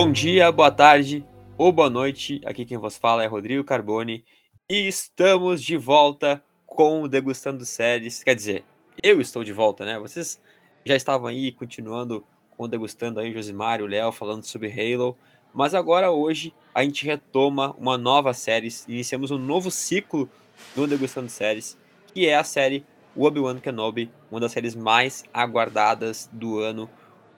Bom dia, boa tarde ou boa noite. Aqui quem vos fala é Rodrigo Carboni e estamos de volta com o Degustando Séries. Quer dizer, eu estou de volta, né? Vocês já estavam aí continuando com o Degustando aí, Josimar e o Léo falando sobre Halo. Mas agora, hoje, a gente retoma uma nova série, iniciamos um novo ciclo no Degustando Séries, que é a série Obi-Wan Kenobi, uma das séries mais aguardadas do ano,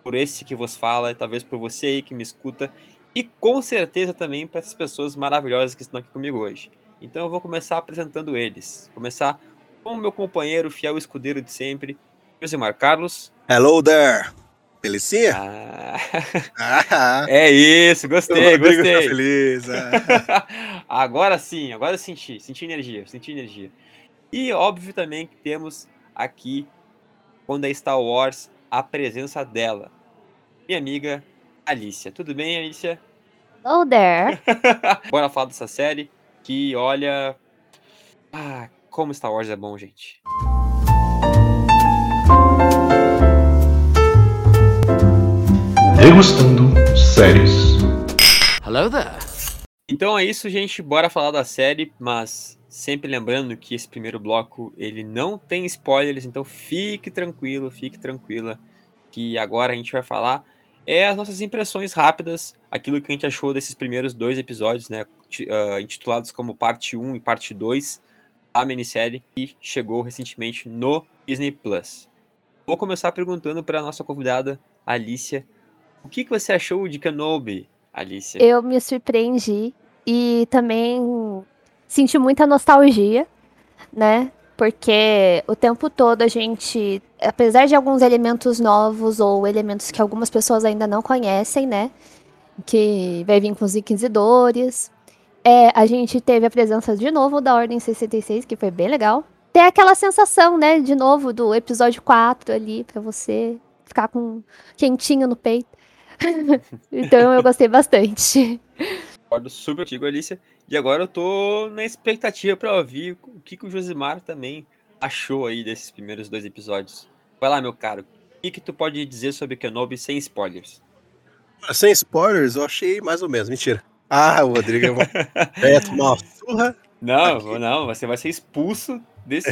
por esse que vos fala, talvez por você aí que me escuta, e com certeza também para essas pessoas maravilhosas que estão aqui comigo hoje. Então eu vou começar apresentando eles. Começar com o meu companheiro, fiel escudeiro de sempre, Josimar Carlos. Hello there! Felicinha? Ah. ah. é isso, gostei, tá gostei. Feliz. É. agora sim, agora eu senti, senti energia, senti energia. E óbvio também que temos aqui, quando é Star Wars, a presença dela, minha amiga Alicia. Tudo bem, Alicia? Hello there. Bora falar dessa série que, olha... Ah, como Star Wars é bom, gente. Degustando séries. Hello there. Então é isso, gente. Bora falar da série, mas sempre lembrando que esse primeiro bloco ele não tem spoilers, então fique tranquilo, fique tranquila, que agora a gente vai falar é as nossas impressões rápidas, aquilo que a gente achou desses primeiros dois episódios, né, uh, intitulados como parte 1 e parte 2 da minissérie que chegou recentemente no Disney Plus. Vou começar perguntando para a nossa convidada Alicia o que, que você achou de Kenobi, Alicia? Eu me surpreendi e também senti muita nostalgia, né? Porque o tempo todo a gente, apesar de alguns elementos novos ou elementos que algumas pessoas ainda não conhecem, né? Que vai vir com os inquisidores. É, a gente teve a presença de novo da Ordem 66, que foi bem legal. Tem aquela sensação, né, de novo, do episódio 4 ali, para você ficar com quentinho no peito. então eu gostei bastante. Concordo super contigo, Alicia. E agora eu tô na expectativa para ouvir o que, que o Josimar também achou aí desses primeiros dois episódios. Vai lá, meu caro. O que, que tu pode dizer sobre Kenobi sem spoilers? Sem spoilers, eu achei mais ou menos. Mentira. Ah, o Rodrigo é tomar uma surra. Não, aqui. não, você vai ser expulso desse.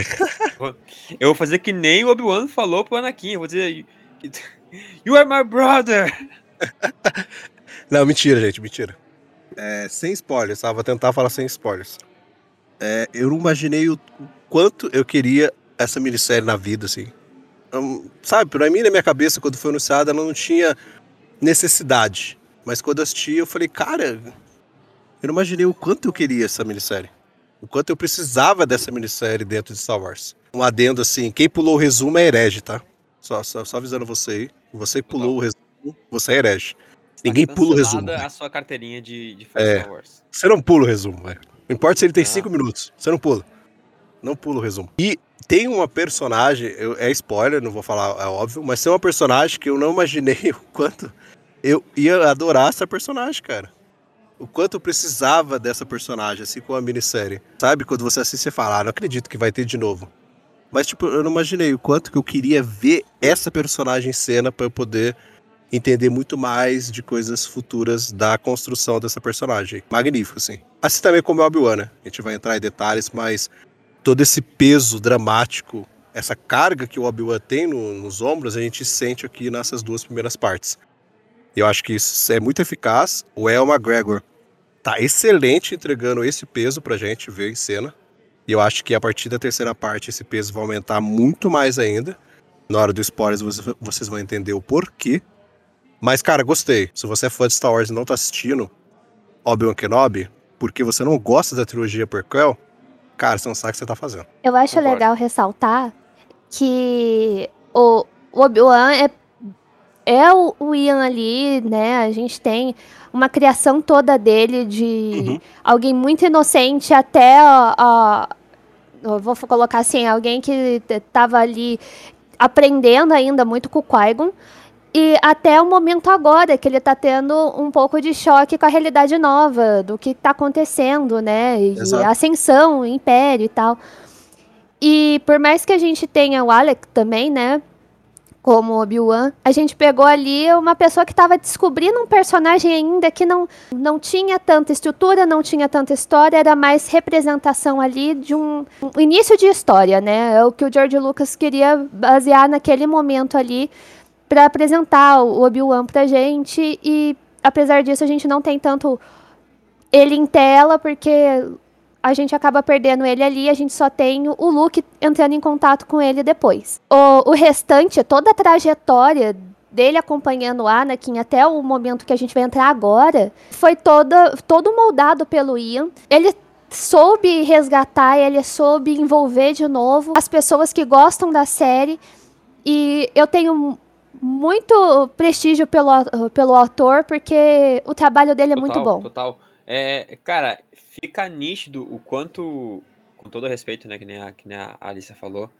eu vou fazer que nem o Obi-Wan falou pro Anakin. Eu vou dizer. You are my brother! Não, mentira, gente, mentira. É, sem spoilers, tá? Vou tentar falar sem spoilers. É, eu não imaginei o quanto eu queria essa minissérie na vida, assim. Um, sabe, pra mim, na minha cabeça, quando foi anunciada, ela não tinha necessidade. Mas quando eu assisti, eu falei, cara, eu não imaginei o quanto eu queria essa minissérie. O quanto eu precisava dessa minissérie dentro de Star Wars. Um adendo assim, quem pulou o resumo é herege, tá? Só, só, só avisando você aí. Você pulou o resumo você é herege. Ninguém tá pula o resumo. a sua carteirinha de, de é, Wars. Você não pula o resumo, velho. Não importa se ele tem 5 ah. minutos. Você não pula. Não pula o resumo. E tem uma personagem, eu, é spoiler, não vou falar, é óbvio, mas tem uma personagem que eu não imaginei o quanto eu ia adorar essa personagem, cara. O quanto eu precisava dessa personagem, assim, com a minissérie. Sabe, quando você assiste, você fala, ah, não acredito que vai ter de novo. Mas, tipo, eu não imaginei o quanto que eu queria ver essa personagem em cena para eu poder entender muito mais de coisas futuras da construção dessa personagem. Magnífico, assim. Assim também como é Obi-Wan, né? A gente vai entrar em detalhes, mas todo esse peso dramático, essa carga que o Obi-Wan tem no, nos ombros, a gente sente aqui nessas duas primeiras partes. Eu acho que isso é muito eficaz. O El McGregor tá excelente entregando esse peso pra gente ver em cena. E eu acho que a partir da terceira parte esse peso vai aumentar muito mais ainda. Na hora do spoilers vocês vão entender o porquê mas, cara, gostei. Se você é fã de Star Wars e não tá assistindo Obi-Wan Kenobi, porque você não gosta da trilogia prequel, cara, você não sabe o que você tá fazendo. Eu acho Concordo. legal ressaltar que o Obi-Wan é, é o, o Ian ali, né? A gente tem uma criação toda dele de uhum. alguém muito inocente até a, eu vou colocar assim, alguém que tava ali aprendendo ainda muito com o Qui-Gon, e até o momento agora, que ele está tendo um pouco de choque com a realidade nova, do que está acontecendo, né? E Exato. ascensão, império e tal. E por mais que a gente tenha o Alec também, né? como Obi-Wan, a gente pegou ali uma pessoa que estava descobrindo um personagem ainda que não, não tinha tanta estrutura, não tinha tanta história, era mais representação ali de um, um início de história, né? É o que o George Lucas queria basear naquele momento ali para apresentar o Obi-Wan pra gente e apesar disso a gente não tem tanto ele em tela porque a gente acaba perdendo ele ali, a gente só tem o Luke entrando em contato com ele depois. O, o restante, toda a trajetória dele acompanhando o Anakin até o momento que a gente vai entrar agora, foi toda, todo moldado pelo Ian. Ele soube resgatar, ele soube envolver de novo as pessoas que gostam da série. E eu tenho muito prestígio pelo, pelo autor, porque o trabalho dele é total, muito bom. Total. É, cara, fica nítido o quanto, com todo respeito, né, que nem a, que nem a Alicia falou,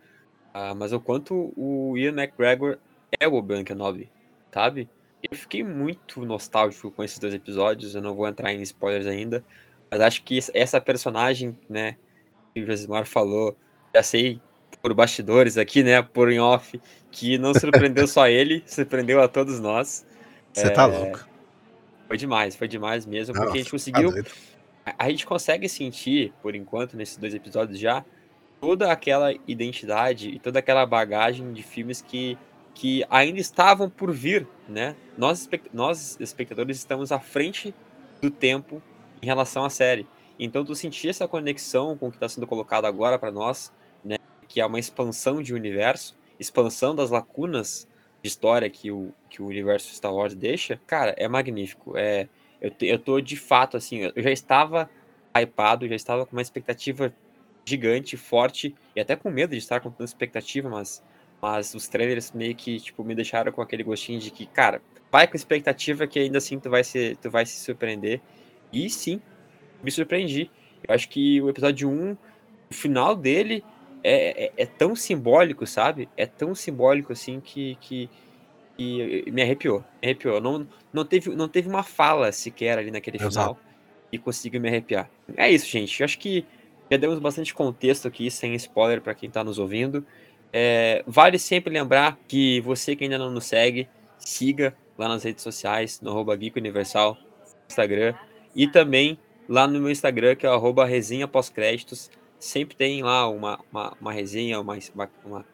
uh, mas o quanto o Ian McGregor é o Obi-Wan Kenobi, sabe? Eu fiquei muito nostálgico com esses dois episódios, eu não vou entrar em spoilers ainda, mas acho que essa personagem, né, que o Josimar falou, já sei por bastidores aqui, né, por em off, que não surpreendeu só ele, surpreendeu a todos nós. Você tá é... tá louco. Foi demais, foi demais mesmo, porque a gente tá conseguiu tá a, gente consegue sentir, por enquanto, nesses dois episódios já, toda aquela identidade e toda aquela bagagem de filmes que, que ainda estavam por vir, né? Nós, nós, espectadores, estamos à frente do tempo em relação à série. Então, tu sentir essa conexão com o que está sendo colocado agora para nós, né? Que é uma expansão de universo, expansão das lacunas de história que o, que o universo Star Wars deixa, cara, é magnífico. É, eu, eu tô de fato, assim, eu já estava hypado, já estava com uma expectativa gigante, forte, e até com medo de estar com tanta expectativa, mas, mas os trailers meio que, tipo, me deixaram com aquele gostinho de que, cara, vai com expectativa que ainda assim tu vai se, tu vai se surpreender. E sim, me surpreendi. Eu acho que o episódio 1, o final dele é, é, é tão simbólico, sabe? É tão simbólico assim que, que e me arrepiou, me arrepiou. Não, não, teve, não teve uma fala sequer ali naquele Exato. final e conseguiu me arrepiar. É isso, gente. Eu acho que já demos bastante contexto aqui, sem spoiler para quem está nos ouvindo. É, vale sempre lembrar que você que ainda não nos segue, siga lá nas redes sociais, no arroba Geek Universal, Instagram, e também lá no meu Instagram, que é o arroba resenha pós-créditos. Sempre tem lá uma, uma, uma resenha, uma, uma,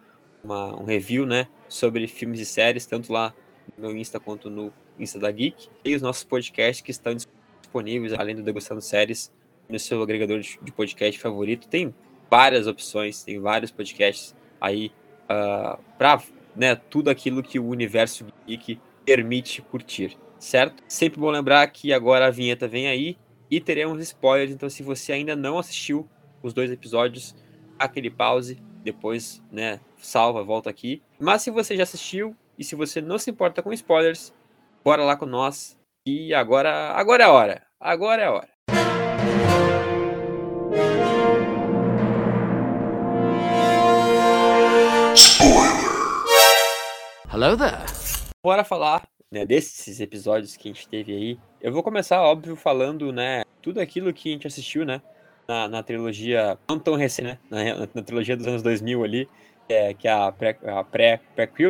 uma, um review, né? sobre filmes e séries, tanto lá no meu Insta quanto no Insta da Geek. E os nossos podcasts que estão disponíveis, além do Degustando Séries, no seu agregador de podcast favorito. Tem várias opções, tem vários podcasts aí uh, para né, tudo aquilo que o universo geek permite curtir, certo? Sempre bom lembrar que agora a vinheta vem aí e teremos spoilers, então se você ainda não assistiu os dois episódios, aquele pause, depois, né, salva, volta aqui. Mas se você já assistiu e se você não se importa com spoilers, bora lá com nós. E agora, agora é a hora. Agora é a hora. Spoiler. Hello there. Bora falar né, desses episódios que a gente teve aí. Eu vou começar, óbvio, falando, né, tudo aquilo que a gente assistiu, né, na, na trilogia, não tão recente, né, na, na trilogia dos anos 2000 ali, é, que é a pré, a pré,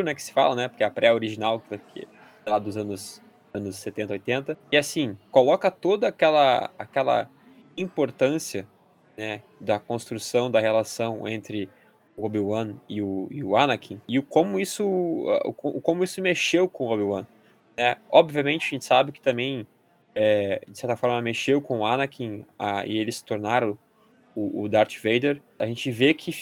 né, que se fala, né, porque é a pré-original, que é lá dos anos, anos 70, 80. E assim, coloca toda aquela, aquela importância, né, da construção da relação entre o Obi-Wan e o, e o Anakin, e o como isso, o, como isso mexeu com o Obi-Wan. Né? Obviamente, a gente sabe que também, é, de certa forma, mexeu com o Anakin a, e eles se tornaram o, o Darth Vader. A gente vê que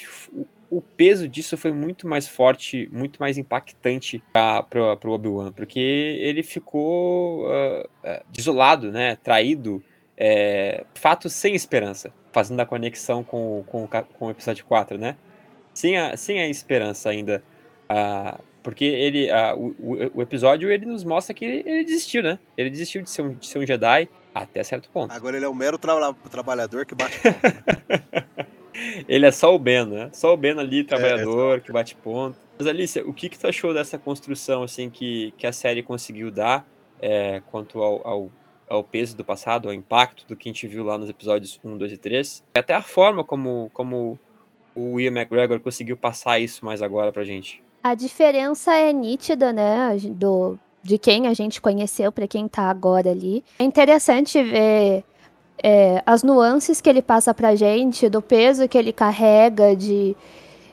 o peso disso foi muito mais forte, muito mais impactante para o Obi-Wan, porque ele ficou uh, desolado, né, traído, é, fato sem esperança, fazendo a conexão com, com, com o episódio 4, né? Sem a, sem a esperança ainda. Uh, porque ele, uh, o, o, episódio ele nos mostra que ele, ele, desistiu, né? Ele desistiu de ser um, de ser um Jedi até certo ponto. Agora ele é um mero tra trabalhador que bate Ele é só o Ben, né? Só o Ben ali, é, trabalhador, é, que bate ponto. Mas Alicia, o que, que tu achou dessa construção assim que, que a série conseguiu dar é, quanto ao, ao, ao, peso do passado, ao impacto do que a gente viu lá nos episódios 1, 2 e 3? E até a forma como, como o Ian McGregor conseguiu passar isso mais agora pra gente. A diferença é nítida, né? Do, de quem a gente conheceu para quem tá agora ali. É interessante ver é, as nuances que ele passa pra gente, do peso que ele carrega, de.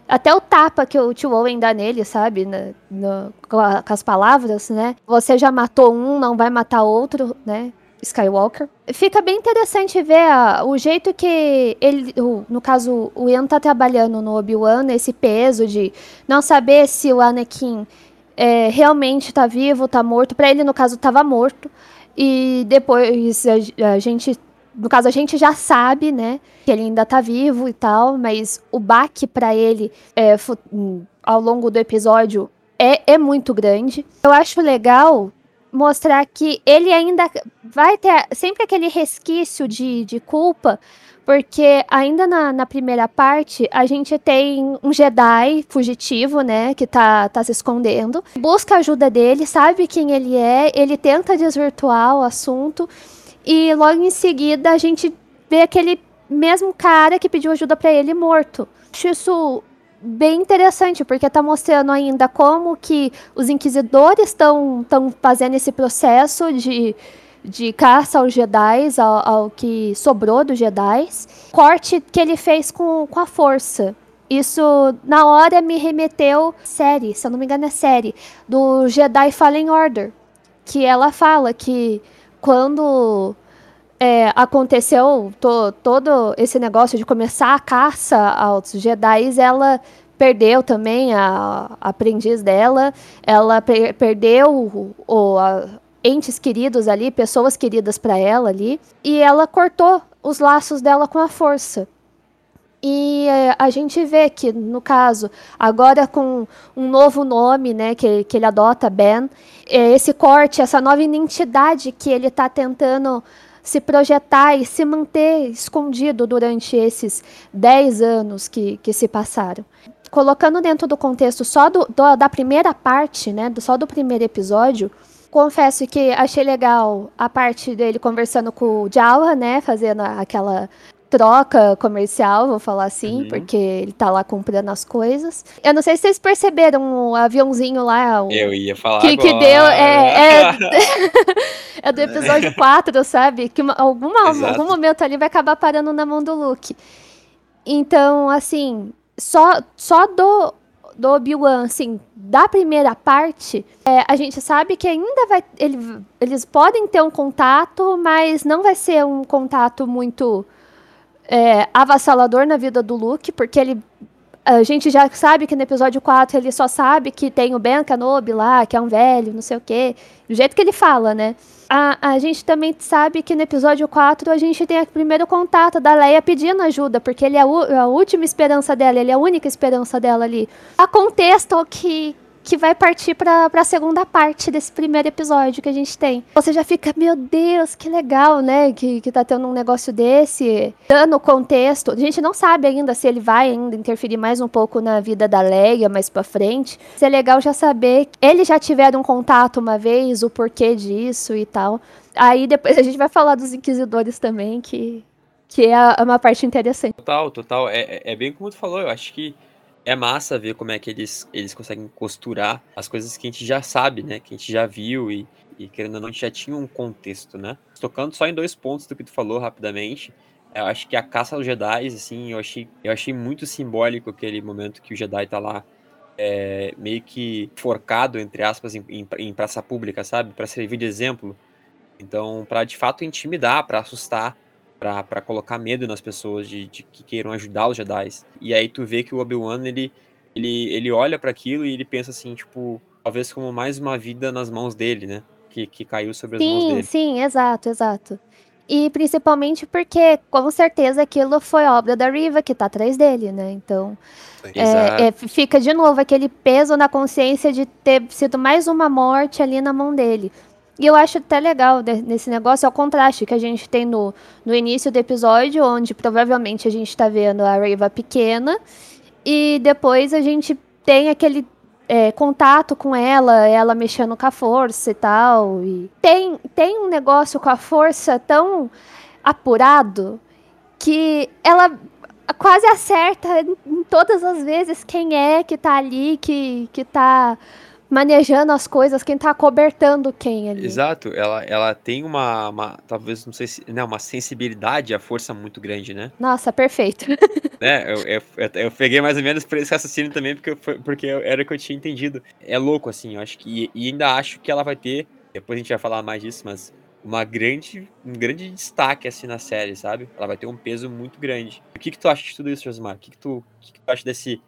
Até o tapa que o tio Owen dá nele, sabe? Na, na, com, a, com as palavras, né? Você já matou um, não vai matar outro, né? Skywalker. Fica bem interessante ver a, o jeito que ele, o, no caso, o Ian tá trabalhando no Obi-Wan, esse peso de não saber se o Anakin é, realmente tá vivo, tá morto. Para ele, no caso, tava morto. E depois a, a, gente, no caso, a gente já sabe, né, que ele ainda tá vivo e tal, mas o baque para ele é, ao longo do episódio é, é muito grande. Eu acho legal mostrar que ele ainda vai ter sempre aquele resquício de, de culpa, porque ainda na, na primeira parte a gente tem um Jedi fugitivo, né, que tá, tá se escondendo, busca a ajuda dele, sabe quem ele é, ele tenta desvirtuar o assunto, e logo em seguida a gente vê aquele mesmo cara que pediu ajuda para ele morto. Acho isso bem interessante, porque está mostrando ainda como que os inquisidores estão fazendo esse processo de, de caça aos Jedi, ao, ao, que sobrou dos Jedi. Corte que ele fez com, com a força. Isso, na hora, me remeteu série, se eu não me engano é série, do Jedi Fallen Order. Que ela fala que quando é, aconteceu to, todo esse negócio de começar a caça aos Jedi, ela perdeu também a, a aprendiz dela, ela per, perdeu o, o a, entes queridos ali, pessoas queridas para ela ali, e ela cortou os laços dela com a força. E é, a gente vê que, no caso, agora com um novo nome né, que, que ele adota, Ben, é, esse corte, essa nova identidade que ele está tentando se projetar e se manter escondido durante esses 10 anos que, que se passaram. Colocando dentro do contexto só do, do, da primeira parte, né, do, só do primeiro episódio, confesso que achei legal a parte dele conversando com o Jawa, né, fazendo aquela troca comercial, vou falar assim, uhum. porque ele tá lá comprando as coisas. Eu não sei se vocês perceberam o aviãozinho lá. O... Eu ia falar que, agora. que deu. É, é, é do episódio 4, sabe? Que alguma, algum momento ali vai acabar parando na mão do Luke. Então, assim, só, só do, do Obi-Wan, assim, da primeira parte, é, a gente sabe que ainda vai. Ele, eles podem ter um contato, mas não vai ser um contato muito é, avassalador na vida do Luke, porque ele. A gente já sabe que no episódio 4 ele só sabe que tem o Ben Kenobi lá, que é um velho, não sei o quê. Do jeito que ele fala, né? A, a gente também sabe que no episódio 4 a gente tem o primeiro contato da Leia pedindo ajuda, porque ele é a, a última esperança dela, ele é a única esperança dela ali. A contexto que, que vai partir para a segunda parte desse primeiro episódio que a gente tem. Você já fica, meu Deus, que legal, né? Que, que tá tendo um negócio desse, dando contexto. A gente não sabe ainda se ele vai ainda interferir mais um pouco na vida da Leia mais para frente. Mas é legal já saber que eles já tiveram um contato uma vez, o porquê disso e tal. Aí depois a gente vai falar dos inquisidores também, que, que é uma parte interessante. Total, total. É, é, é bem como tu falou, eu acho que é massa ver como é que eles, eles conseguem costurar as coisas que a gente já sabe, né? Que a gente já viu e, e querendo ou não, a gente já tinha um contexto, né? Tocando só em dois pontos do que tu falou rapidamente. Eu acho que a caça aos Jedi, assim, eu achei, eu achei muito simbólico aquele momento que o Jedi tá lá é, meio que forcado, entre aspas, em, em, em praça pública, sabe? Para servir de exemplo. Então, para de fato intimidar, para assustar para colocar medo nas pessoas de, de, que queiram ajudar os Jedi. E aí tu vê que o Obi-Wan, ele, ele, ele olha para aquilo e ele pensa assim, tipo, talvez como mais uma vida nas mãos dele, né? Que, que caiu sobre as sim, mãos dele. Sim, sim, exato, exato. E principalmente porque, com certeza, aquilo foi obra da Riva que tá atrás dele, né? Então, é, é, fica de novo aquele peso na consciência de ter sido mais uma morte ali na mão dele. E eu acho até legal nesse negócio é o contraste que a gente tem no, no início do episódio, onde provavelmente a gente está vendo a Reva pequena, e depois a gente tem aquele é, contato com ela, ela mexendo com a força e tal. E tem, tem um negócio com a força tão apurado que ela quase acerta em todas as vezes quem é que tá ali, que, que tá manejando as coisas, quem tá cobertando quem ali. Exato, ela, ela tem uma, uma talvez, não sei se, não, uma sensibilidade à força muito grande, né? Nossa, perfeito. É, eu, eu, eu peguei mais ou menos por esse raciocínio também, porque, porque era o que eu tinha entendido. É louco, assim, eu acho que, e ainda acho que ela vai ter, depois a gente vai falar mais disso, mas uma grande, um grande destaque assim na série, sabe? Ela vai ter um peso muito grande. O que que tu acha de tudo isso, Josmar? O que que tu, o que que tu acha desse,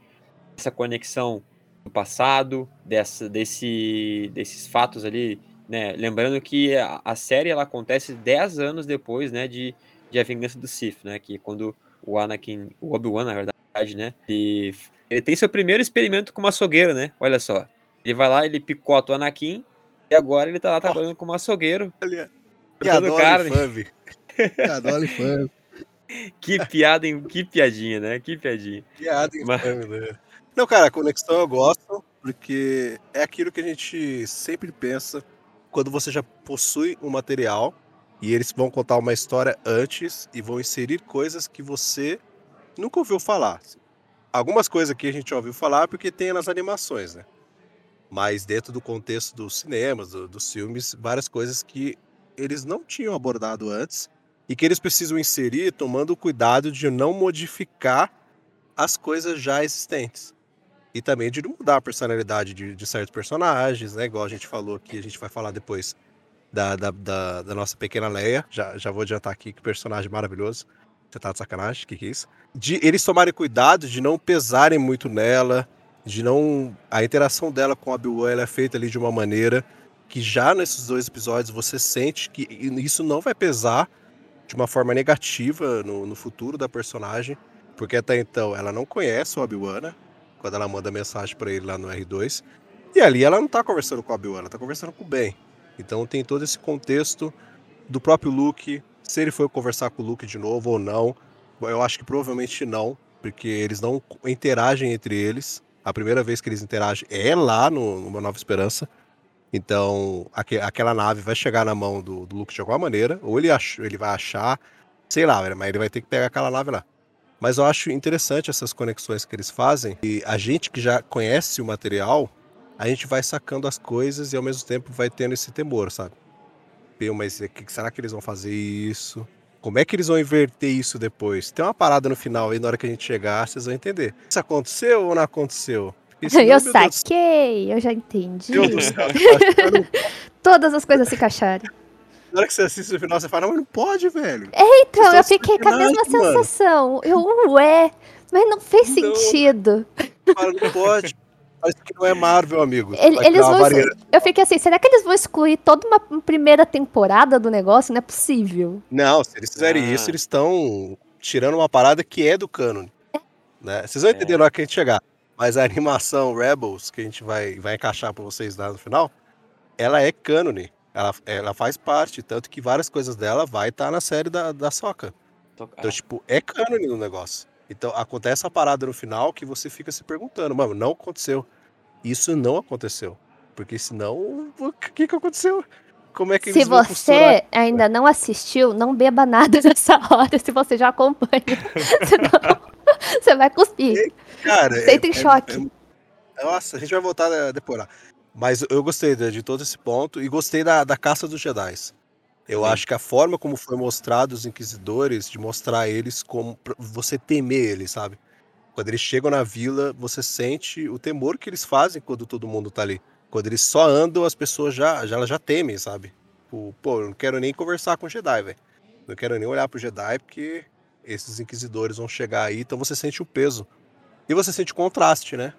dessa conexão do passado, dessa, desse, desses fatos ali, né? Lembrando que a, a, série ela acontece 10 anos depois, né, de, de A Vingança do Sith, né, que quando o Anakin, o Obi-Wan, na verdade, né, ele, ele tem seu primeiro experimento com uma açougueiro, né? Olha só. Ele vai lá, ele picota o Anakin e agora ele tá lá trabalhando como açougueiro. Piadola carne. infame. Piadola infame. Que piada, que piadinha, né? Que piadinha. Piada infame, Mas... né? Não, cara, a conexão eu gosto, porque é aquilo que a gente sempre pensa quando você já possui um material e eles vão contar uma história antes e vão inserir coisas que você nunca ouviu falar. Algumas coisas que a gente ouviu falar porque tem nas animações, né? Mas dentro do contexto dos cinemas, do, dos filmes, várias coisas que eles não tinham abordado antes e que eles precisam inserir tomando cuidado de não modificar as coisas já existentes. E também de mudar a personalidade de, de, certos personagens, né? Igual a gente falou aqui, a gente vai falar depois da, da, da, da nossa pequena Leia. Já, já vou adiantar aqui que personagem maravilhoso. Você tá de sacanagem? O que, que é isso? De eles tomarem cuidado de não pesarem muito nela, de não. A interação dela com a Obi-Wan é feita ali de uma maneira que já nesses dois episódios você sente que isso não vai pesar de uma forma negativa no, no futuro da personagem, porque até então ela não conhece o Obi-Wan, né? Quando ela manda mensagem para ele lá no R2. E ali ela não tá conversando com a Obi-Wan, ela tá conversando com o Ben. Então tem todo esse contexto do próprio Luke, se ele foi conversar com o Luke de novo ou não. Eu acho que provavelmente não, porque eles não interagem entre eles. A primeira vez que eles interagem é lá no, Uma Nova Esperança. Então, aqu aquela nave vai chegar na mão do, do Luke de alguma maneira, ou ele, ach ele vai achar, sei lá, mas ele vai ter que pegar aquela nave lá. Mas eu acho interessante essas conexões que eles fazem. E a gente que já conhece o material, a gente vai sacando as coisas e ao mesmo tempo vai tendo esse temor, sabe? Meu, mas que, será que eles vão fazer isso? Como é que eles vão inverter isso depois? Tem uma parada no final aí, na hora que a gente chegar, vocês vão entender. Isso aconteceu ou não aconteceu? eu saquei, eu já entendi. Deus do céu, Todas as coisas se encaixaram. Na hora que você assiste o final, você fala, não, mas não pode, velho. É, então, eu fiquei com a mesma mano. sensação. Eu, ué, mas não fez não. sentido. Fala, não pode. Mas que não é Marvel, amigo. Ele, eles vão, eu fiquei assim, será que eles vão excluir toda uma primeira temporada do negócio? Não é possível. Não, se eles fizerem ah. isso, eles estão tirando uma parada que é do canon. É. Né? Vocês vão entender é. na hora que a gente chegar. Mas a animação Rebels, que a gente vai, vai encaixar pra vocês lá no final, ela é cânone. Ela, ela faz parte, tanto que várias coisas dela vai estar tá na série da, da Soca. Então, tipo, é cânone no negócio. Então, acontece a parada no final que você fica se perguntando, mano, não aconteceu. Isso não aconteceu. Porque senão, o que que aconteceu? Como é que Se você ainda não assistiu, não beba nada nessa hora, se você já acompanha. Senão, você vai cuspir. Cara, Você é, em choque. É, é, nossa, a gente vai voltar a deporar. Mas eu gostei de, de todo esse ponto e gostei da, da caça dos Jedi. Eu Sim. acho que a forma como foi mostrado os inquisidores, de mostrar eles como você temer eles, sabe? Quando eles chegam na vila, você sente o temor que eles fazem quando todo mundo tá ali. Quando eles só andam, as pessoas já já, já temem, sabe? O, pô, eu não quero nem conversar com o Jedi, velho. Não quero nem olhar pro Jedi porque esses inquisidores vão chegar aí, então você sente o peso. E você sente o contraste, né?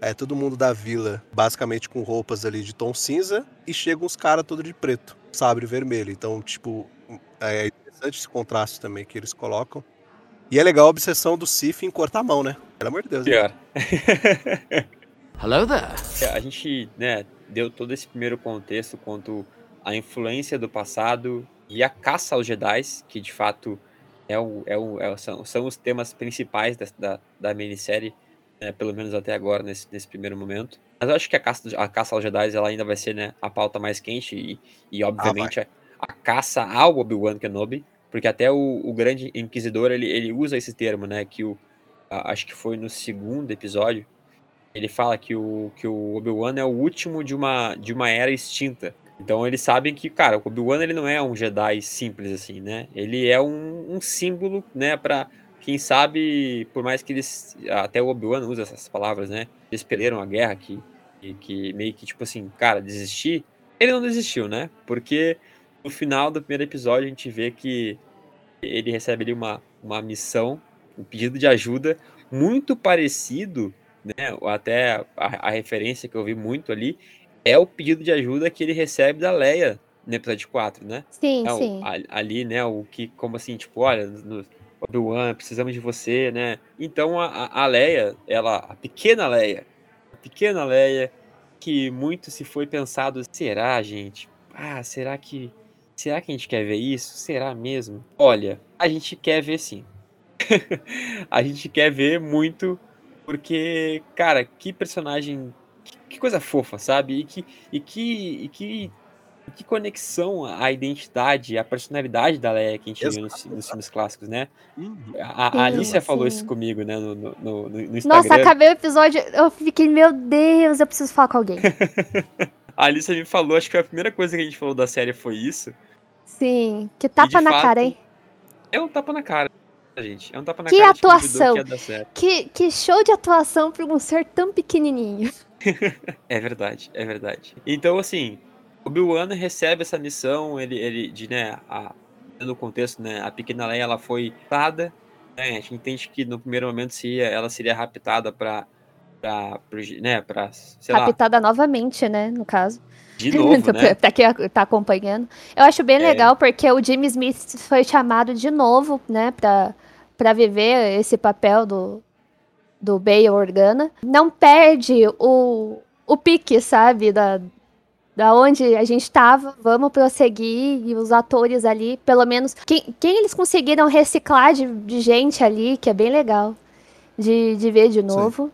É todo mundo da vila, basicamente com roupas ali de tom cinza, e chegam os caras todos de preto, sabre vermelho. Então, tipo, é interessante esse contraste também que eles colocam. E é legal a obsessão do Sif em cortar a mão, né? Pelo amor de Deus. Pior. Hello there. É, a gente, né, deu todo esse primeiro contexto quanto à influência do passado e a caça aos Jedi, que de fato é o, é o, é, são, são os temas principais da, da, da minissérie né, pelo menos até agora, nesse, nesse primeiro momento. Mas eu acho que a caça, a caça aos Jedi ela ainda vai ser né, a pauta mais quente e, e obviamente, ah, a, a, caça ao Obi-Wan Kenobi, Porque até o, o grande inquisidor, ele, ele usa esse termo, né? Que o, a, acho que foi no segundo episódio, ele fala que o, que o Obi-Wan é o último de uma, de uma era extinta. Então eles sabem que, cara, o Obi-Wan ele não é um Jedi simples assim, né? Ele é um, um símbolo, né, para quem sabe, por mais que eles até o Obi-Wan usa essas palavras, né? Eles perderam a guerra que, que, que meio que tipo assim, cara, desistir. Ele não desistiu, né? Porque no final do primeiro episódio a gente vê que ele recebe ali uma, uma missão, um pedido de ajuda muito parecido, né? Até a, a referência que eu vi muito ali é o pedido de ajuda que ele recebe da Leia no episódio 4, né? Sim, é, sim. O, ali, né, o que, como assim, tipo, olha, no, Obi-Wan, precisamos de você, né? Então a, a Leia, ela, a pequena Leia, a pequena Leia, que muito se foi pensado, será, gente? Ah, será que será que a gente quer ver isso? Será mesmo? Olha, a gente quer ver sim. a gente quer ver muito porque, cara, que personagem, que, coisa fofa, sabe? E que e que e que que conexão a identidade, a personalidade da Leia que a gente viu nos, nos, filmes clássicos, né? Uhum. A, a Alicia sim. falou isso comigo, né, no, no, no, no Instagram. Nossa, acabei o episódio, eu fiquei, meu Deus, eu preciso falar com alguém. a Alicia me falou, acho que a primeira coisa que a gente falou da série foi isso. Sim, que tapa na fato, cara, hein? É um tapa na cara, gente. É um tapa na que cara. Atuação. Que, que, que show de atuação pra um ser tão pequenininho. é verdade, é verdade. Então, assim, Obi-Wan recebe essa missão, ele, ele de, né, a, no contexto, né, a pequena Leia, ela foi raptada, né, a gente entende que no primeiro momento seria, ela seria raptada para para né, para raptada lá. novamente, né, no caso. De novo, né? pra quem tá acompanhando. Eu acho bem é. legal porque o Jimmy Smith foi chamado de novo, né, pra, pra viver esse papel do, do Bail Organa. Não perde o, o pique, sabe, da, da onde a gente estava, vamos prosseguir, e os atores ali, pelo menos, quem, quem eles conseguiram reciclar de, de, gente ali, que é bem legal de, de ver de novo. Sim.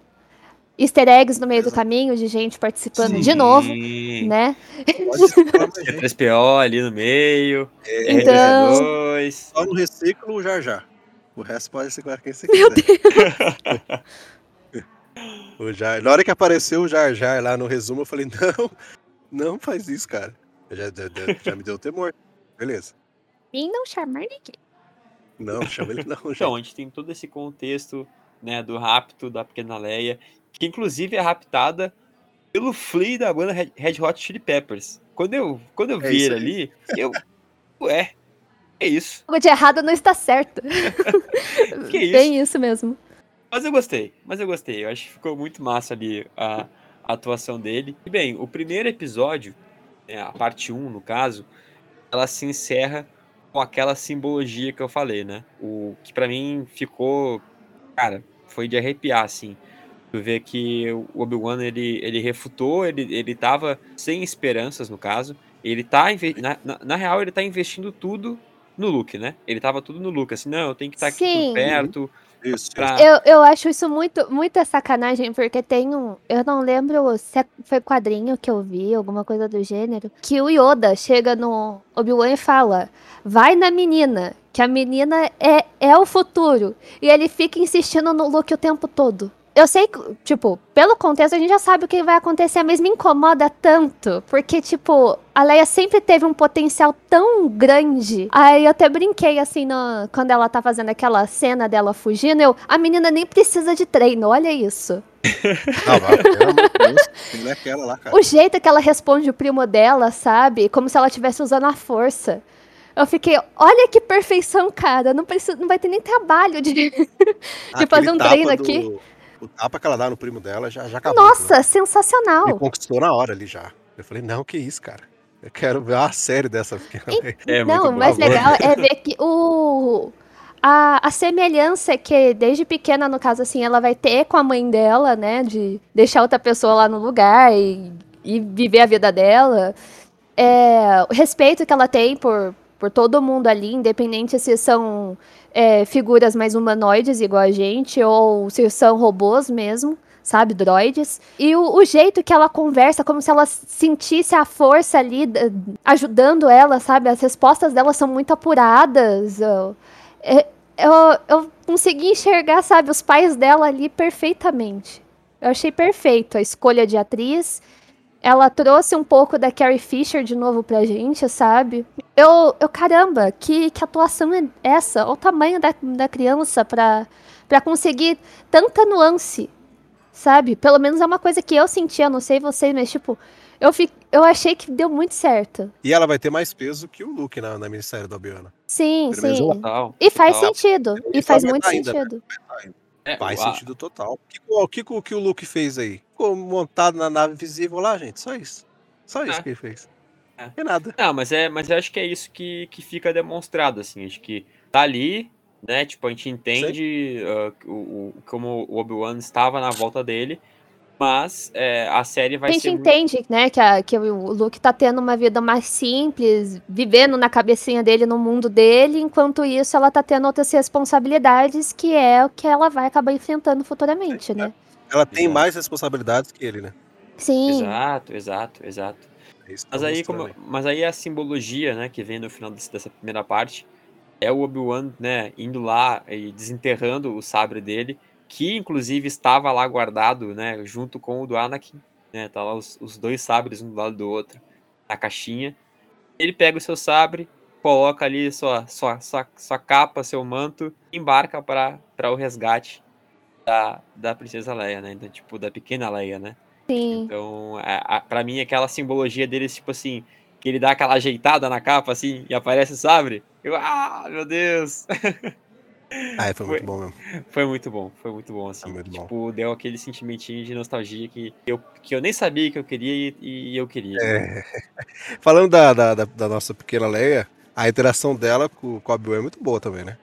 Easter eggs no meio do caminho, de gente participando Sim. de novo, né? 3PO ali no meio, é. então... R2. Só no reciclo o Jar Jar. O resto pode reciclar quem você Meu quiser. Deus. o Jar... Na hora que apareceu o Jar Jar lá no resumo, eu falei, não, não faz isso, cara. Já, já, já me deu temor. Beleza. E não chamar ninguém. Não, chama ele não. Então, a gente tem todo esse contexto né, do rapto da pequena Leia, que inclusive é raptada pelo Flea da banda Red Hot Chili Peppers. Quando eu, quando eu é vi ele ali, eu. Ué, é isso. Algo de errado não está certo. que isso? Bem isso mesmo. Mas eu gostei, mas eu gostei. Eu acho que ficou muito massa ali a a atuação dele. E bem, o primeiro episódio, né, a parte 1 no caso, ela se encerra com aquela simbologia que eu falei, né? O que para mim ficou, cara, foi de arrepiar assim. Tu vê que o Obi-Wan ele, ele refutou, ele, ele tava sem esperanças no caso. Ele tá na, na, na real ele tá investindo tudo no Luke, né? Ele tava tudo no Luke, assim, não, eu tenho que estar tá aqui por perto, isso. Pra... Eu, eu acho isso muito, muita sacanagem, porque tem um. Eu não lembro se é, foi quadrinho que eu vi, alguma coisa do gênero. Que o Yoda chega no Obi-Wan e fala: vai na menina, que a menina é, é o futuro. E ele fica insistindo no Luke o tempo todo eu sei, tipo, pelo contexto a gente já sabe o que vai acontecer, mas me incomoda tanto, porque, tipo, a Leia sempre teve um potencial tão grande. Aí eu até brinquei, assim, no, quando ela tá fazendo aquela cena dela fugindo, eu, a menina nem precisa de treino, olha isso. Ah, aquela lá, cara. O jeito que ela responde o primo dela, sabe? Como se ela estivesse usando a força. Eu fiquei, olha que perfeição, cara. Não, precisa, não vai ter nem trabalho de, de fazer um treino do... aqui o tapa que ela dá no primo dela já, já acabou. Nossa, né? sensacional. Me conquistou na hora ali já. Eu falei, não, que isso, cara. Eu quero ver a série dessa. É não, o mais legal é ver que o. A, a semelhança é que desde pequena, no caso assim, ela vai ter com a mãe dela, né? De deixar outra pessoa lá no lugar e, e viver a vida dela. É, o respeito que ela tem por, por todo mundo ali, independente se são é, figuras mais humanoides igual a gente, ou se são robôs mesmo, sabe, droids. E o, o, jeito que ela conversa, como se ela sentisse a força ali ajudando ela, sabe? As respostas dela são muito apuradas. Eu, é, eu, eu consegui enxergar, sabe, os pais dela ali perfeitamente. Eu achei perfeito a escolha de atriz. Ela trouxe um pouco da Carrie Fisher de novo pra gente, sabe? Eu, eu caramba, que, que atuação é essa? Olha o tamanho da, da criança pra, pra conseguir tanta nuance, sabe? Pelo menos é uma coisa que eu sentia, não sei vocês, mas tipo, eu, fi, eu achei que deu muito certo. E ela vai ter mais peso que o Luke na, na minissérie da Obiana. Sim, sim. Total, e faz total. sentido. E, faz muito ainda, sentido. Né? É, Faz sentido total. O que, o que, o que o Luke fez aí? Ficou montado na nave visível lá, gente. Só isso. Só isso é. que ele fez. É. E nada. Não, mas, é, mas eu acho que é isso que, que fica demonstrado, assim. Acho que tá ali, né? Tipo, a gente entende uh, o, o, como o Obi-Wan estava na volta dele. Mas é, a série vai ser. A gente entende, muito... né, que, a, que o Luke tá tendo uma vida mais simples, vivendo na cabecinha dele, no mundo dele, enquanto isso ela tá tendo outras responsabilidades, que é o que ela vai acabar enfrentando futuramente, é, né? Ela tem exato. mais responsabilidades que ele, né? Sim. Exato, exato, exato. É mas aí, como, mas aí a simbologia, né, que vem no final desse, dessa primeira parte é o Obi-Wan, né, indo lá e desenterrando o sabre dele que inclusive estava lá guardado, né, junto com o do Anakin, né, tá lá os, os dois sabres um do lado do outro na caixinha. Ele pega o seu sabre, coloca ali sua, sua, sua, sua capa, seu manto, embarca para o resgate da, da princesa Leia, né, então, tipo, da pequena Leia, né. Sim. Então, a, a, pra mim, aquela simbologia deles, tipo assim, que ele dá aquela ajeitada na capa, assim, e aparece o sabre, eu, ah, meu Deus! Ah, foi, foi muito bom mesmo. Foi muito bom, foi muito bom, assim. Muito tipo, bom. deu aquele sentimentinho de nostalgia que eu, que eu nem sabia que eu queria e, e eu queria. É. Falando da, da, da, nossa pequena Leia, a interação dela com, com a Bill é muito boa também, né?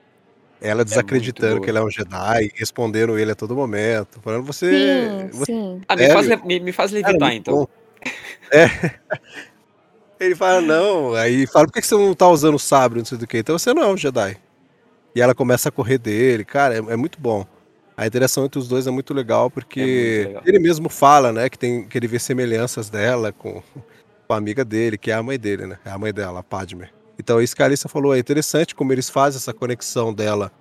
Ela é desacreditando é que ele é um Jedi, respondendo ele a todo momento, falando você. Sim, você sim. Ah, me, faz, me, me faz levitar, então. Bom. É. Ele fala, não, aí fala, por que você não tá usando o sabre, não sei do que? Então você não é um Jedi. E ela começa a correr dele, cara, é, é muito bom. A interação entre os dois é muito legal, porque é muito legal. ele mesmo fala, né, que, tem, que ele vê semelhanças dela com, com a amiga dele, que é a mãe dele, né? É a mãe dela, a Padme. Então isso que a Alissa falou, é interessante como eles fazem essa conexão dela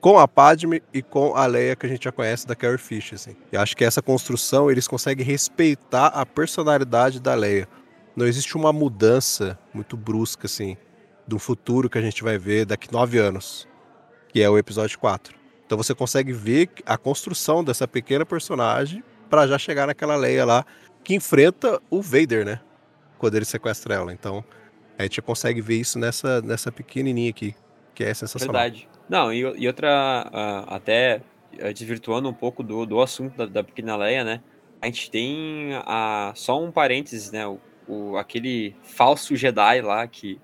com a Padme e com a Leia que a gente já conhece da Carrie Fisher, assim. Eu acho que essa construção eles conseguem respeitar a personalidade da Leia. Não existe uma mudança muito brusca, assim, do futuro que a gente vai ver daqui nove anos que é o episódio 4. Então você consegue ver a construção dessa pequena personagem para já chegar naquela Leia lá que enfrenta o Vader, né? Quando ele sequestra ela. Então a gente consegue ver isso nessa, nessa pequenininha aqui, que é sensacional. Verdade. Não, e, e outra, uh, até uh, desvirtuando um pouco do, do assunto da, da pequena Leia, né? A gente tem uh, só um parênteses, né? O, o, aquele falso Jedi lá que,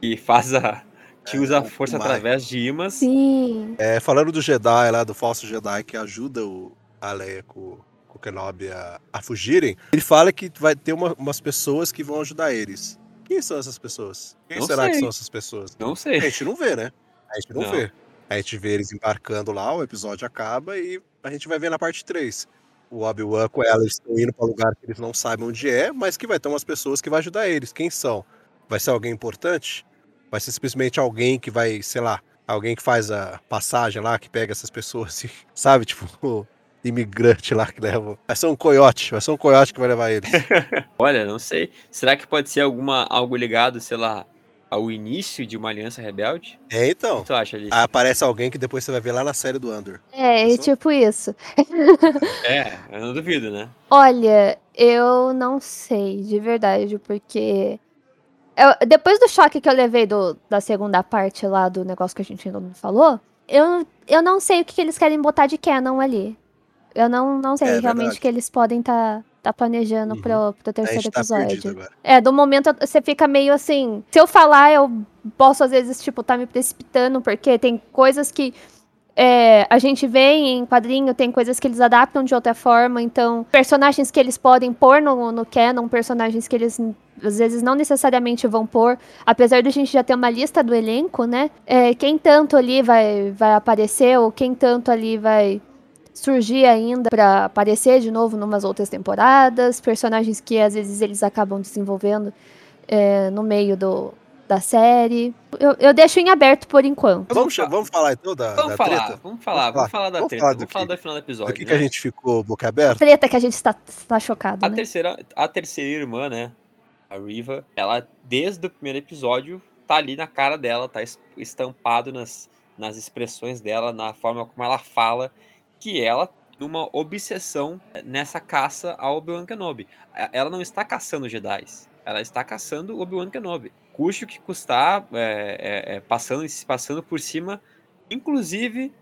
que faz a, que usa a é, força através de imãs. Sim. É, falando do Jedi lá, do falso Jedi que ajuda o, a Leia com, com o Kenobi a, a fugirem, ele fala que vai ter uma, umas pessoas que vão ajudar eles. Quem são essas pessoas? Quem não será sei. que são essas pessoas? Não sei. A gente não vê, né? A gente não, não, vê. A gente vê eles embarcando lá, o episódio acaba e a gente vai ver na parte 3. O Obi-Wan com ela, eles estão indo para lugar que eles não sabem onde é, mas que vai ter umas pessoas que vão ajudar eles. Quem são? Vai ser alguém importante? Vai ser simplesmente alguém que vai, sei lá, alguém que faz a passagem lá, que pega essas pessoas, e, sabe? Tipo, imigrante lá que leva. Vai ser um coiote, vai ser um coiote que vai levar eles. Olha, não sei. Será que pode ser alguma, algo ligado, sei lá, ao início de uma aliança rebelde? É, então. O que tu acha, Alice? Aparece alguém que depois você vai ver lá na série do Andor. É, Pensou? tipo isso. é, eu não duvido, né? Olha, eu não sei, de verdade, porque eu, depois do choque que eu levei do, da segunda parte lá do negócio que a gente ainda não falou, eu, eu não sei o que, que eles querem botar de canon ali. Eu não, não sei é, realmente o que eles podem estar tá, tá planejando uhum. pro, pro terceiro tá episódio. É, do momento você fica meio assim. Se eu falar, eu posso às vezes, tipo, tá me precipitando, porque tem coisas que é, a gente vê em quadrinho, tem coisas que eles adaptam de outra forma, então personagens que eles podem pôr no, no canon, personagens que eles às vezes não necessariamente vão pôr, apesar de a gente já ter uma lista do elenco, né? É, quem tanto ali vai, vai aparecer ou quem tanto ali vai surgir ainda pra aparecer de novo numas outras temporadas, personagens que às vezes eles acabam desenvolvendo é, no meio do, da série. Eu, eu deixo em aberto por enquanto. Vamos, falar. vamos falar então da, Vamos da falar, treta? vamos falar, vamos falar da Vamos treta, falar vamos falar que- do final do Do episódio. que, né? que a gente ficou boca aberta? Treta que a gente tá, tá chocado, A né? terceira, a terceira irmã, né? A Riva, ela, desde o primeiro episódio, tá ali na cara dela, tá es- estampado nas, nas expressões dela, na forma como ela fala, que ela numa obsessão nessa caça ao Obi-Wan Kenobi. A- Ela não está caçando Jedi, ela está caçando Obi-Wan Kenobi. Custe o que custar, é, é, passando, passando por cima, inclusive,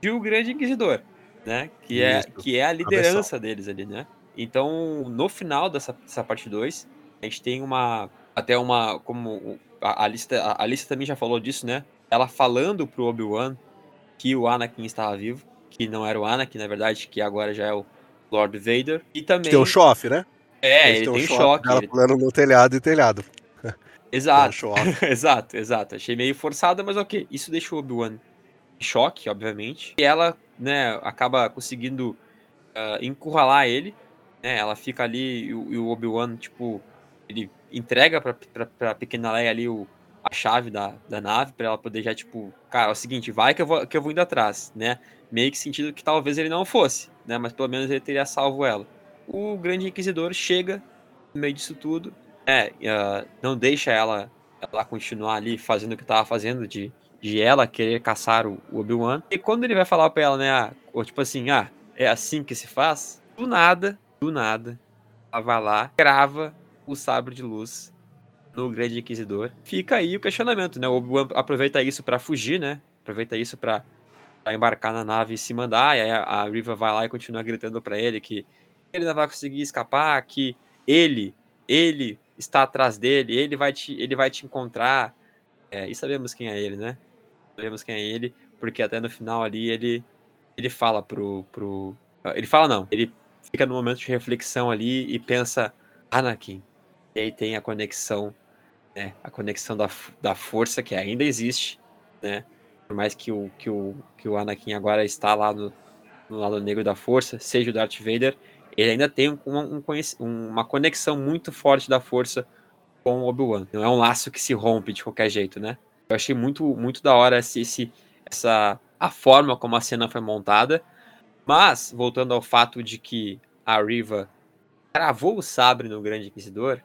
de o Grande Inquisidor, né? Que é, Isso. que é a liderança deles ali, né? Então, no final dessa, dessa parte 2, a gente tem uma. Até uma. Como a, a lista, a, a lista também já falou disso, né? Ela falando pro Obi-Wan que o Anakin estava vivo, que não era o Anakin, na verdade, que agora já é o Lord Vader. E também. Tem o chofe, né? é, ele têm tem um choque. Ela ele- pulando no telhado e telhado. Tem Exato. choque. exato, exato. Achei meio forçada, mas ok. Isso deixa o Obi-Wan em choque, obviamente. E ela, né, acaba conseguindo ah, encurralar ele, né? Ela fica ali e o, o Obi-Wan, tipo, ele entrega pra, pra, pra pequena Leia ali o, chave da, da nave pra ela poder já, tipo, cara, é o seguinte, vai que eu vou, que eu vou indo atrás, né? Meio que sentido que talvez ele não fosse, né? Mas pelo menos ele teria salvo ela. O grande inquisidor chega no meio disso tudo, é, ah, não deixa ela, ela continuar ali fazendo o que tava fazendo, de, de ela querer caçar o, o Obi-Wan. E quando ele vai falar pra ela, né, ah, ou tipo assim, ah, é assim que se faz, do nada, do nada, ela vai lá, crava o sabre de luz no Grande Inquisidor. Fica aí o questionamento, né? O Obi-Wan aproveita isso pra fugir, né? Aproveita isso pra embarcar na nave e se mandar. E aí a, Riva vai lá e continua gritando pra ele que ele não vai conseguir escapar, que ele, ele está atrás dele, ele vai te, ele vai te encontrar. É, e sabemos quem é ele, né? Sabemos quem é ele, porque até no final ali ele, ele fala pro, pro. Ele fala não, ele fica no momento de reflexão ali e pensa, Anakin. E aí tem a conexão, né? A conexão da, da força que ainda existe, né? Por mais que o, que o, que o Anakin agora está lá no, no lado negro da força, seja o Darth Vader, ele ainda tem um, um uma conexão muito forte da força com Obi-Wan. Não é um laço que se rompe de qualquer jeito, né? Eu achei muito, muito da hora esse, esse, essa, a forma como a cena foi montada. Mas, voltando ao fato de que a Riva cravou o sabre no Grande Inquisidor,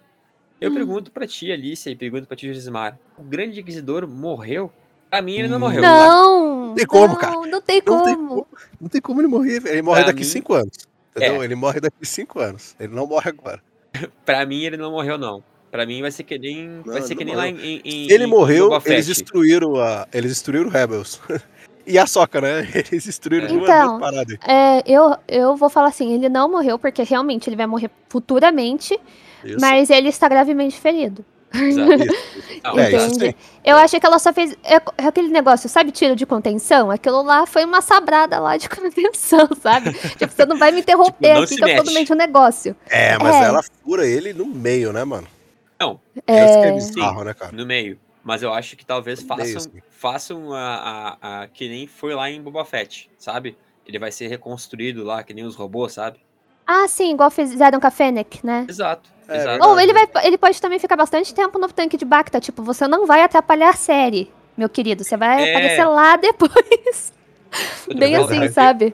eu Hum. pergunto pra ti, Alicia, e pergunto pra ti, Gismar, o Grande Inquisidor morreu? Pra mim, ele não Hum. morreu. Não! Tem como, não, cara. Não tem Não tem como. como. Não tem como ele morrer. Ele morre Pra daqui mim- cinco anos. Entendeu? É. Ele morre daqui cinco anos. Ele não morre agora. Pra mim, ele não morreu, não. Pra mim, vai ser que nem, vai Não, ser que não nem lá em, em, Ele em morreu, eles destruíram a. Eles destruíram o Rebels. e a Soca, né? Eles destruíram É. duas, Então, duas paradas. É, eu, eu vou falar assim, ele não morreu, porque realmente ele vai morrer futuramente, Isso. mas ele está gravemente ferido. Exato. Isso. Não, É, Entende? Eu achei que ela só fez. É, é aquele negócio, sabe, tiro de contenção? Aquilo lá foi uma sabrada lá de contenção, sabe? tipo, você não vai me interromper Tipo, não aqui que eu tô no meio de um negócio. É, mas É. ela fura ele no meio, né, mano? Não, É... É bizarro, né, cara? no meio. Mas eu acho que talvez No meio, façam, sim. façam a, a, a- que nem foi lá em Boba Fett, sabe? Ele vai ser reconstruído lá, que nem os robôs, sabe? Ah, sim, igual fizeram com a Fennec, né? Exato, É exato. Ou ele, vai, ele pode também ficar bastante tempo no tanque de Bacta. Tipo, você não vai atrapalhar a série, meu querido. Você vai É. aparecer lá depois. Bem assim, sabe?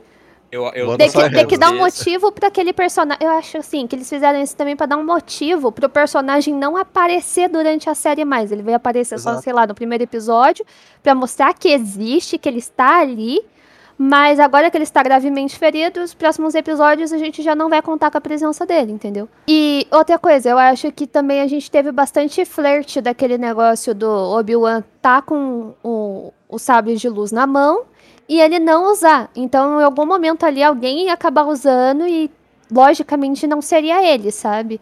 Eu, eu Tem só que, tem que dar um motivo pra aquele personagem. Eu acho assim, que eles fizeram isso também pra dar um motivo pro personagem não aparecer durante a série mais. Ele vai aparecer só, Exato. sei lá, no primeiro episódio, pra mostrar que existe, que ele está ali. Mas agora que ele está gravemente ferido, os próximos episódios a gente já não vai contar com a presença dele, entendeu? E outra coisa, eu acho que também a gente teve bastante flerte daquele negócio do Obi-Wan tá com o, o sabre de luz na mão e ele não usar. Então, em algum momento ali, alguém ia acabar usando e, logicamente, não seria ele, sabe?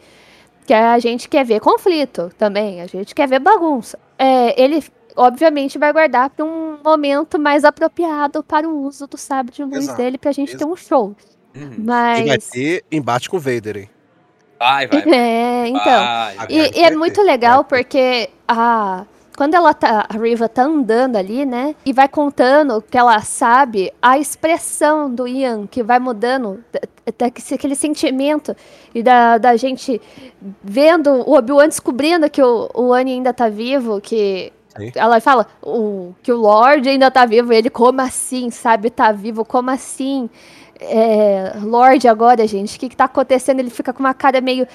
Que a gente quer ver conflito também, a gente quer ver bagunça. É, ele, obviamente, vai guardar para um momento mais apropriado para o uso do sabre de luz Exato, dele, pra gente ter um show. Uhum. E vai Mas. ter embate com o Vader, hein? Vai, vai. É, então. vai, vai. E, Vai e é muito legal porque a quando ela tá, a Riva tá andando ali, né, e vai contando que ela sabe a expressão do Ian, que vai mudando, daquele sentimento, e da, da gente vendo o Obi-Wan descobrindo que o, o Annie ainda tá vivo, que Sim. ela fala o, que o Lord ainda tá vivo, ele, como assim, sabe, tá vivo, como assim? É, Lorde agora, gente, o que, que tá acontecendo? Ele fica com uma cara meio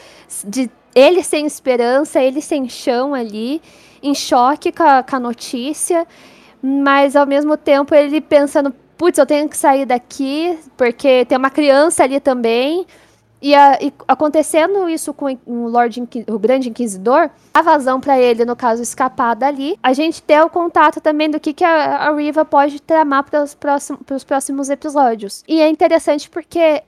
de ele sem esperança, ele sem chão ali em choque com a, com a notícia, mas ao mesmo tempo ele pensando, putz, eu tenho que sair daqui, porque tem uma criança ali também. E, a, e acontecendo isso com o Lord o Grande Inquisidor, a vazão para ele, no caso, escapar dali, a gente tem o contato também do que, que a, a Riva pode tramar para os próximos, próximos episódios. E é interessante porque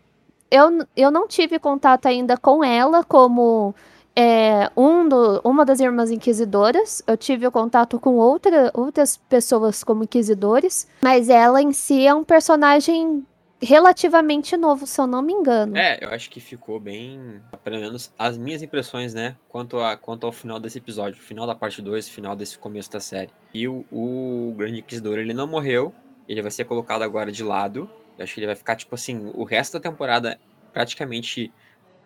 eu, eu não tive contato ainda com ela como é, um do, uma das irmãs inquisidoras. Eu tive o contato com outra, outras pessoas como inquisidores, mas ela em si é um personagem relativamente novo, se eu não me engano. É, eu acho que ficou bem, pelo menos as minhas impressões, né, quanto, a, quanto ao final desse episódio, final da parte 2, final desse começo da série. E o, o Grande Inquisidor, ele não morreu, ele vai ser colocado agora de lado. Eu acho que ele vai ficar, tipo assim, o resto da temporada praticamente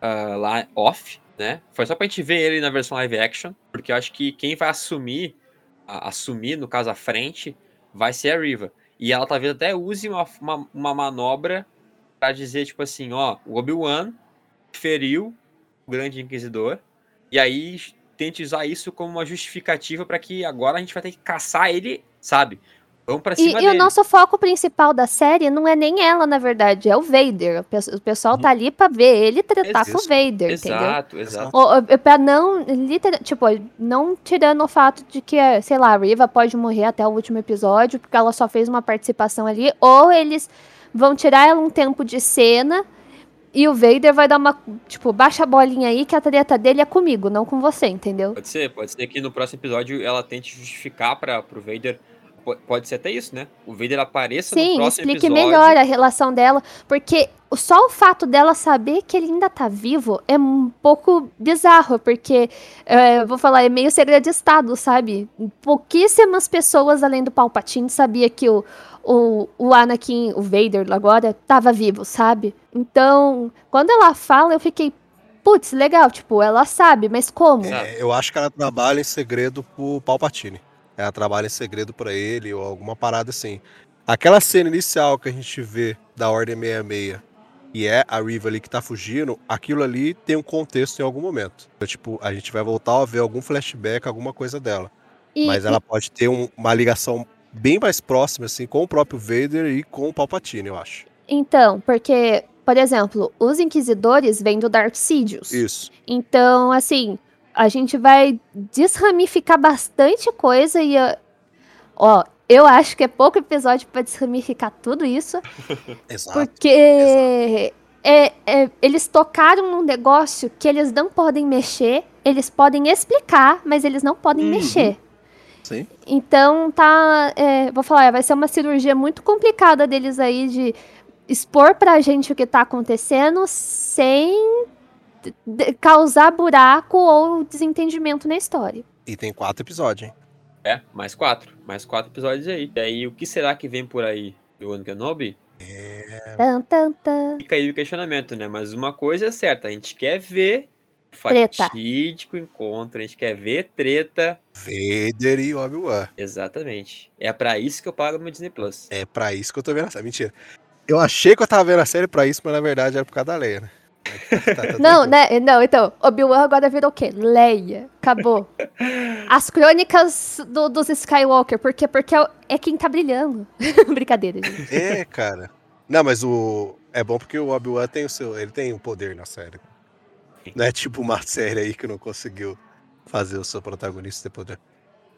uh, lá off, né? Foi só pra gente ver ele na versão live action, porque eu acho que quem vai assumir, a, assumir, no caso, a frente, vai ser a Riva. E ela talvez até use uma, uma, uma manobra para dizer, tipo assim, ó, o Obi-Wan feriu o Grande Inquisidor, e aí tente usar isso como uma justificativa para que agora a gente vai ter que caçar ele, sabe? Vamos pra cima e, e o nosso foco principal da série não é nem ela, na verdade, é o Vader. O pessoal tá ali pra ver ele tratar com o Vader, exato, entendeu? Exato, exato. Pra não, literal, tipo, não tirando o fato de que, sei lá, a Riva pode morrer até o último episódio, porque ela só fez uma participação ali, ou eles vão tirar ela um tempo de cena e o Vader vai dar uma, tipo, baixa a bolinha aí que a treta dele é comigo, não com você, entendeu? Pode ser, pode ser que no próximo episódio ela tente justificar para pro Vader Pode ser até isso, né? O Vader apareça Sim, no próximo explique episódio. melhor a relação dela, porque só o fato dela saber que ele ainda tá vivo é um pouco bizarro, porque, é, vou falar, é meio segredo de Estado, sabe? Pouquíssimas pessoas, além do Palpatine, sabia que o, o, o Anakin, o Vader agora, tava vivo, sabe? Então, quando ela fala, eu fiquei, putz, legal, tipo, ela sabe, mas como? É, eu acho que ela trabalha em segredo pro Palpatine ela trabalha em segredo para ele ou alguma parada assim. Aquela cena inicial que a gente vê da Ordem 66 e é a Riva ali que tá fugindo, aquilo ali tem um contexto em algum momento. Então, tipo, a gente vai voltar a ver algum flashback, alguma coisa dela. E, Mas ela e... pode ter um, uma ligação bem mais próxima, assim, com o próprio Vader e com o Palpatine, eu acho. Então, porque, por exemplo, os Inquisidores vêm do Darth Sidious. Isso. Então, assim, a gente vai desramificar bastante coisa e, ó, eu acho que é pouco episódio para desramificar tudo isso. Exato. Porque Exato. É, é, eles tocaram num negócio que eles não podem mexer, eles podem explicar, mas eles não podem uhum. mexer. Sim. Então tá. É, vou falar, vai ser uma cirurgia muito complicada deles aí de expor pra gente o que tá acontecendo sem causar buraco ou desentendimento na história. E tem quatro episódios, hein? É, mais quatro. Mais quatro episódios aí. E aí, o que será que vem por aí do Ano Kenobi? É... Tan, tan, tan. Fica aí o questionamento, né? Mas uma coisa é certa, a gente quer ver o fatídico encontro, a gente quer ver treta. Vader e Obi-Wan. Exatamente. É para isso que eu pago meu Disney Plus. É para isso que eu tô vendo a série. Mentira. Eu achei que eu tava vendo a série pra isso, mas na verdade era por causa da Leia, né? Tá, tá, tá não, né? Não, então, Obi-Wan agora virou o quê? Leia. Acabou. As crônicas do, dos Skywalker, porque, porque é, é quem tá brilhando. Brincadeira, gente. É, cara. Não, mas o. É bom porque o Obi-Wan tem o seu. Ele tem o um poder na série. Não é tipo uma série aí que não conseguiu fazer o seu protagonista ter poder.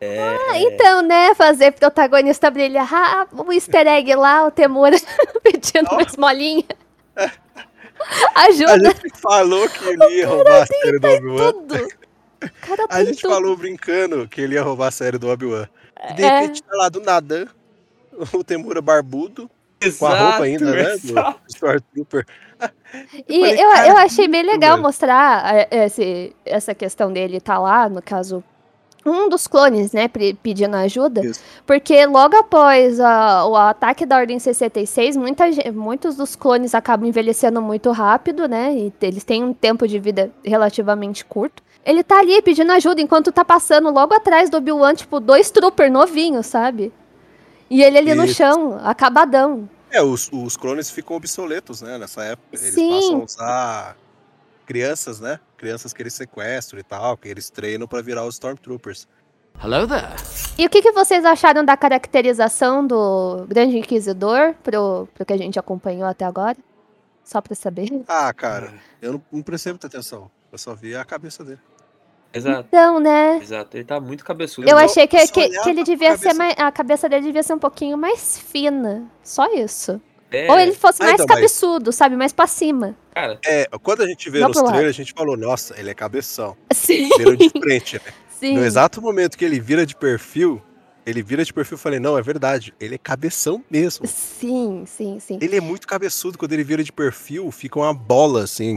É... Ah, então, né? Fazer protagonista brilhar. Ah, o easter egg lá, o Temura pedindo oh. uma esmolinha. Ajuda. A gente falou que ele ia roubar a série do Obi-Wan. A gente tudo. falou brincando que ele ia roubar a série do Obi-Wan. E de é. repente tá lá do nada o Temura barbudo. Exato, com a roupa ainda, né? Do Stormtrooper. E eu, falei, eu, eu achei bem legal mostrar esse, essa questão dele tá lá, no caso, um dos clones, né, pedindo ajuda, Isso. porque logo após a- o ataque da Ordem 66, muita, muitos dos clones acabam envelhecendo muito rápido, né, e eles têm um tempo de vida relativamente curto. Ele tá ali pedindo ajuda enquanto tá passando logo atrás do Obi-Wan, tipo, dois trooper novinhos, sabe? E ele ali no Isso. chão, acabadão. É, os, os clones ficam obsoletos, né? Nessa época. Eles Sim. passam a usar crianças, né? Crianças que eles sequestram e tal, que eles treinam pra virar os Stormtroopers. Hello there. E o que, que vocês acharam da caracterização do Grande Inquisidor pro, pro que a gente acompanhou até agora? Só pra saber. Ah, cara, eu não, não prestei muita atenção. Eu só vi a cabeça dele. Exato, Então, né? exato. Ele tá muito cabeçudo. Eu não- achei que, que, que ele pra devia ser cabeça. mais. A cabeça dele devia ser um pouquinho mais fina. Só isso. É, Ou ele fosse Ah, mais então, mas- cabeçudo, sabe? Mais pra cima. Cara, É, quando a gente vê Não nos lado. trailers, a gente falou, nossa, ele é cabeção. Sim. Virou de frente, né? Sim. No exato momento que ele vira de perfil, ele vira de perfil, eu falei, não, é verdade, ele é cabeção mesmo. Sim, sim, sim. Ele é muito cabeçudo, quando ele vira de perfil, fica uma bola, assim,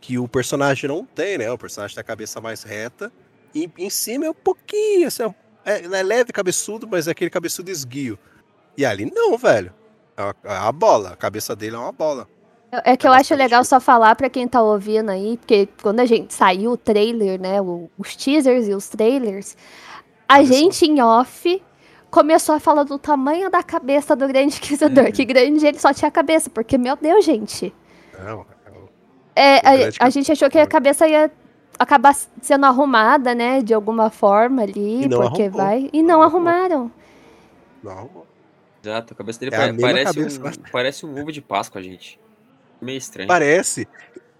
que o personagem não tem, né? O personagem tem a cabeça mais reta, e em cima é um pouquinho, assim, é, é leve cabeçudo, mas é aquele cabeçudo esguio. E ali não, velho. É uma, é bola, a cabeça dele é uma bola. É que eu É acho legal só falar pra quem tá ouvindo aí, porque quando a gente saiu o trailer, né, os teasers e os trailers, a gente em off começou a falar do tamanho da cabeça do grande inquisidor, Uhum. que grande ele só tinha cabeça, porque meu Deus, gente. Não, é É, a, a gente achou que a cabeça ia acabar sendo arrumada, né, de alguma forma ali, porque arrumou. vai, e Não não arrumou. arrumaram. não, exato. A cabeça dele É a pare- parece, cabeça, um, mas- parece um ovo de Páscoa, gente. Meio estranho. Parece.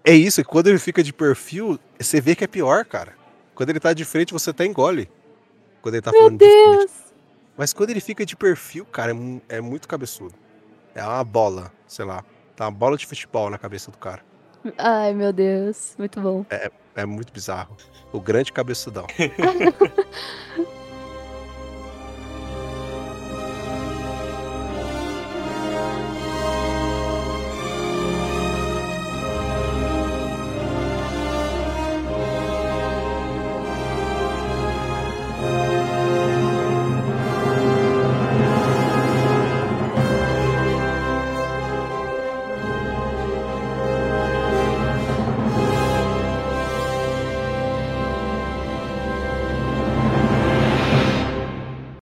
É isso, quando ele fica de perfil, você vê que é pior, cara. Quando ele tá de frente, você até engole. Quando ele tá Meu falando de frente. Deus. Mas quando ele fica de perfil, cara, é, é muito cabeçudo. É uma bola, sei lá. Tá uma bola de futebol na cabeça do cara. Ai, meu Deus, muito bom. É muito bizarro. O grande cabeçudão.